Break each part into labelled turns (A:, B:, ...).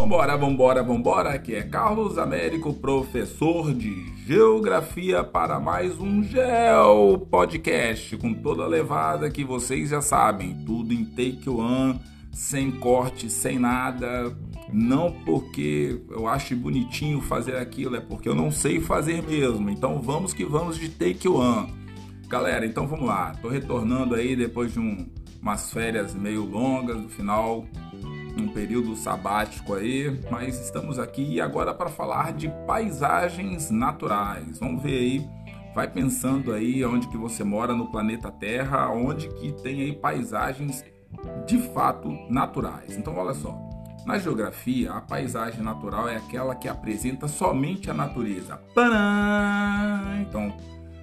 A: Vambora, vambora, vambora, aqui é Carlos Américo, professor de Geografia para mais um Geo Podcast com toda a levada que vocês já sabem, tudo em take one, sem corte, sem nada, não porque eu acho bonitinho fazer aquilo, é porque eu não sei fazer mesmo, então vamos que vamos de take one. Galera, então vamos lá, tô retornando aí depois de um, umas férias meio longas, no final um período sabático aí, mas estamos aqui agora para falar de paisagens naturais. Vamos ver aí, vai pensando aí onde que você mora no planeta Terra, onde que tem aí paisagens de fato naturais. Então olha só, na geografia, a paisagem natural é aquela que apresenta somente a natureza. Então,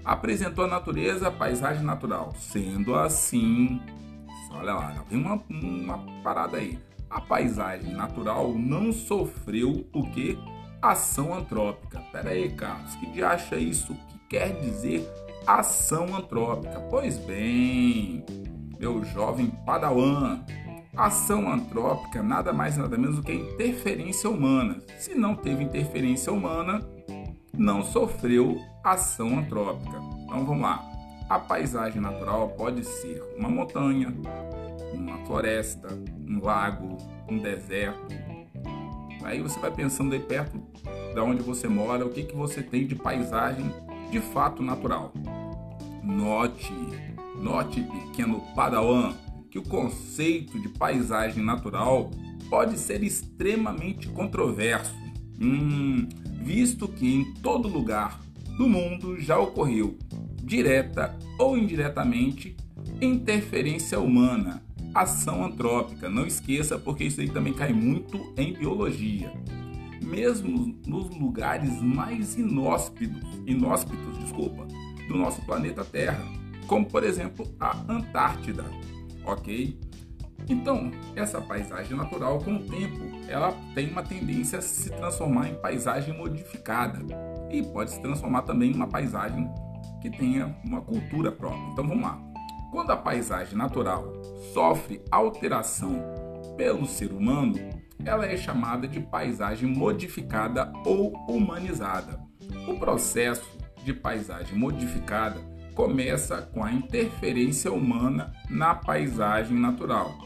A: apresentou a natureza, a paisagem natural. Sendo assim, olha lá, tem uma, uma parada aí a paisagem natural não sofreu o que? Ação antrópica. Pera aí, Carlos, que de acha isso? O que quer dizer ação antrópica? Pois bem, meu jovem padawan, ação antrópica nada mais nada menos do que interferência humana. Se não teve interferência humana, não sofreu ação antrópica. Então vamos lá. A paisagem natural pode ser uma montanha, uma floresta, um lago, um deserto. Aí você vai pensando aí perto da onde você mora, o que, que você tem de paisagem de fato natural. Note, note pequeno padawan, que o conceito de paisagem natural pode ser extremamente controverso, hum, visto que em todo lugar do mundo já ocorreu, direta ou indiretamente, interferência humana ação antrópica. Não esqueça, porque isso aí também cai muito em biologia. Mesmo nos lugares mais inóspitos, inóspitos, desculpa, do nosso planeta Terra, como por exemplo a Antártida, ok? Então, essa paisagem natural, com o tempo, ela tem uma tendência a se transformar em paisagem modificada e pode se transformar também em uma paisagem que tenha uma cultura própria. Então, vamos lá. Quando a paisagem natural sofre alteração pelo ser humano, ela é chamada de paisagem modificada ou humanizada. O processo de paisagem modificada começa com a interferência humana na paisagem natural,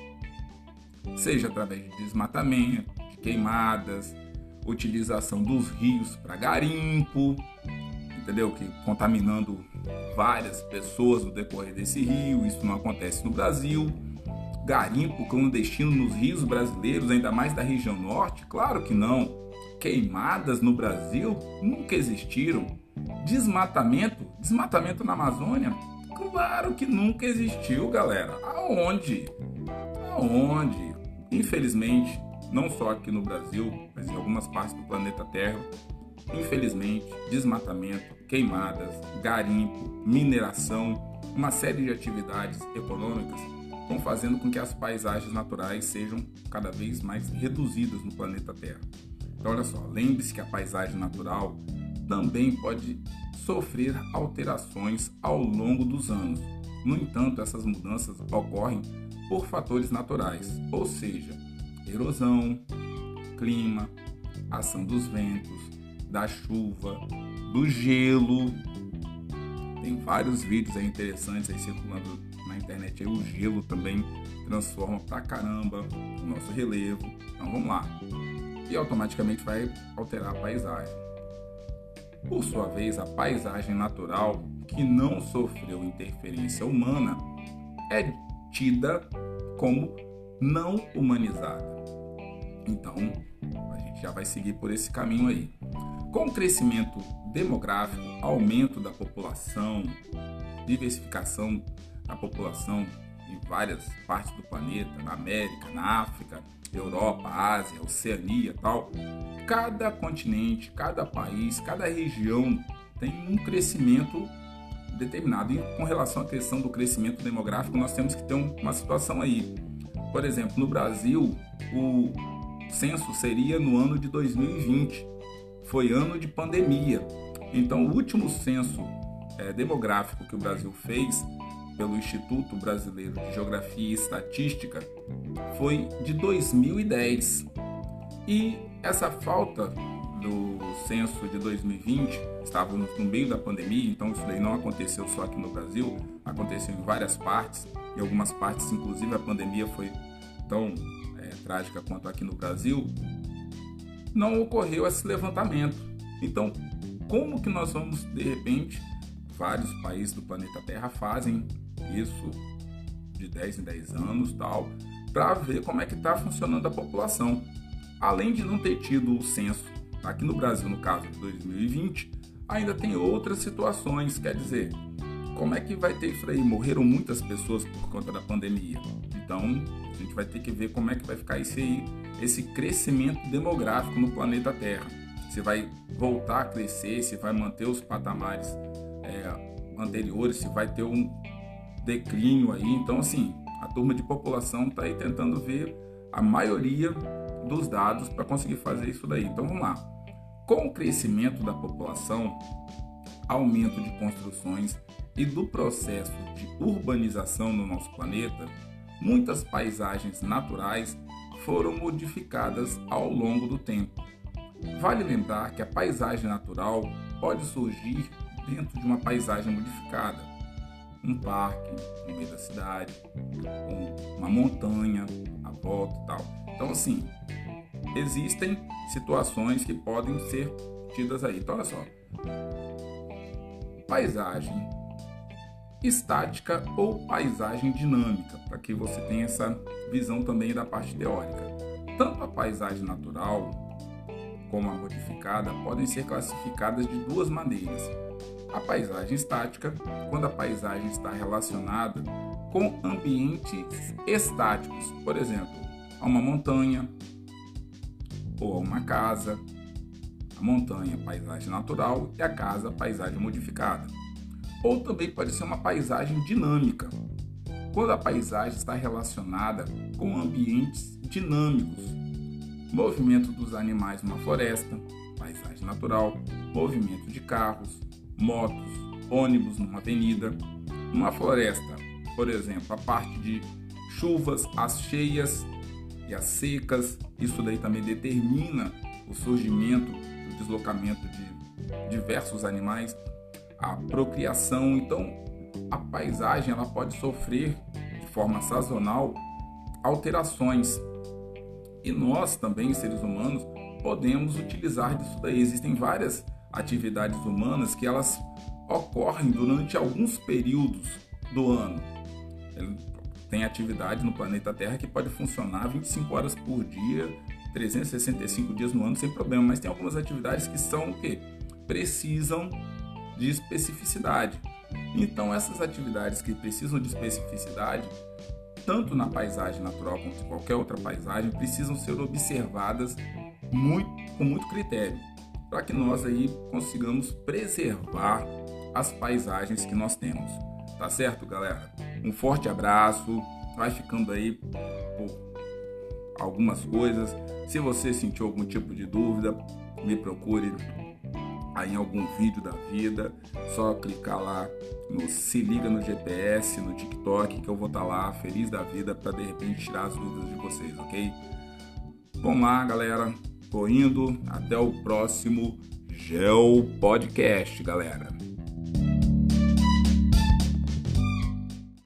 A: seja através de desmatamento, de queimadas, utilização dos rios para garimpo, entendeu? Que contaminando várias pessoas no decorrer desse rio, isso não acontece no Brasil. Garimpo clandestino nos rios brasileiros, ainda mais da região norte? Claro que não. Queimadas no Brasil nunca existiram. Desmatamento? Desmatamento na Amazônia? Claro que nunca existiu, galera. Aonde? Aonde? Infelizmente, não só aqui no Brasil, mas em algumas partes do planeta Terra, Infelizmente, desmatamento, queimadas, garimpo, mineração, uma série de atividades econômicas estão fazendo com que as paisagens naturais sejam cada vez mais reduzidas no planeta Terra. Então, olha só, lembre-se que a paisagem natural também pode sofrer alterações ao longo dos anos. No entanto, essas mudanças ocorrem por fatores naturais, ou seja, erosão, clima, ação dos ventos, da chuva, do gelo. Tem vários vídeos aí interessantes aí circulando na internet. Aí o gelo também transforma pra caramba o nosso relevo. Então vamos lá. E automaticamente vai alterar a paisagem. Por sua vez, a paisagem natural que não sofreu interferência humana é tida como não humanizada. Então, a gente já vai seguir por esse caminho aí. Com o crescimento demográfico, aumento da população, diversificação da população em várias partes do planeta, na América, na África, Europa, Ásia, Oceania, tal, cada continente, cada país, cada região tem um crescimento determinado. E com relação à questão do crescimento demográfico, nós temos que ter uma situação aí. Por exemplo, no Brasil, o censo seria no ano de 2020 foi ano de pandemia. Então, o último censo é, demográfico que o Brasil fez pelo Instituto Brasileiro de Geografia e Estatística foi de 2010. E essa falta do censo de 2020, estávamos no meio da pandemia, então isso daí não aconteceu só aqui no Brasil, aconteceu em várias partes, em algumas partes, inclusive, a pandemia foi tão é, trágica quanto aqui no Brasil, não ocorreu esse levantamento. Então, como que nós vamos, de repente, vários países do planeta Terra fazem isso de 10 em 10 anos, tal, para ver como é que está funcionando a população. Além de não ter tido o censo aqui no Brasil, no caso de 2020, ainda tem outras situações, quer dizer, como é que vai ter isso aí? Morreram muitas pessoas por conta da pandemia. Então, a gente vai ter que ver como é que vai ficar esse esse crescimento demográfico no planeta Terra. Se vai voltar a crescer, se vai manter os patamares é, anteriores, se vai ter um declínio aí. Então, assim, a turma de população está aí tentando ver a maioria dos dados para conseguir fazer isso daí. Então, vamos lá. Com o crescimento da população, aumento de construções e do processo de urbanização no nosso planeta, muitas paisagens naturais foram modificadas ao longo do tempo. Vale lembrar que a paisagem natural pode surgir dentro de uma paisagem modificada. Um parque no meio da cidade, uma montanha à volta e tal. Então, assim, existem situações que podem ser tidas aí. Então, olha só. Paisagem estática ou paisagem dinâmica, para que você tenha essa visão também da parte teórica. Tanto a paisagem natural como a modificada podem ser classificadas de duas maneiras. A paisagem estática, quando a paisagem está relacionada com ambientes estáticos, por exemplo, a uma montanha ou a uma casa. A montanha, paisagem natural e a casa, paisagem modificada ou também pode ser uma paisagem dinâmica, quando a paisagem está relacionada com ambientes dinâmicos, movimento dos animais numa floresta, paisagem natural, movimento de carros, motos, ônibus numa avenida, numa floresta, por exemplo, a parte de chuvas, as cheias e as secas, isso daí também determina o surgimento, o deslocamento de diversos animais a procriação. Então, a paisagem ela pode sofrer de forma sazonal alterações. E nós também, seres humanos, podemos utilizar disso daí. Existem várias atividades humanas que elas ocorrem durante alguns períodos do ano. Tem atividade no planeta Terra que pode funcionar 25 horas por dia, 365 dias no ano sem problema, mas tem algumas atividades que são o que precisam de especificidade. Então, essas atividades que precisam de especificidade, tanto na paisagem natural quanto em qualquer outra paisagem, precisam ser observadas muito, com muito critério, para que nós aí consigamos preservar as paisagens que nós temos. Tá certo, galera? Um forte abraço. Vai ficando aí por algumas coisas. Se você sentiu algum tipo de dúvida, me procure aí em algum vídeo da vida, só clicar lá no Se Liga no GPS, no TikTok, que eu vou estar tá lá feliz da vida para de repente tirar as dúvidas de vocês, ok? Vamos lá, galera. Tô indo. Até o próximo Geo Podcast, galera.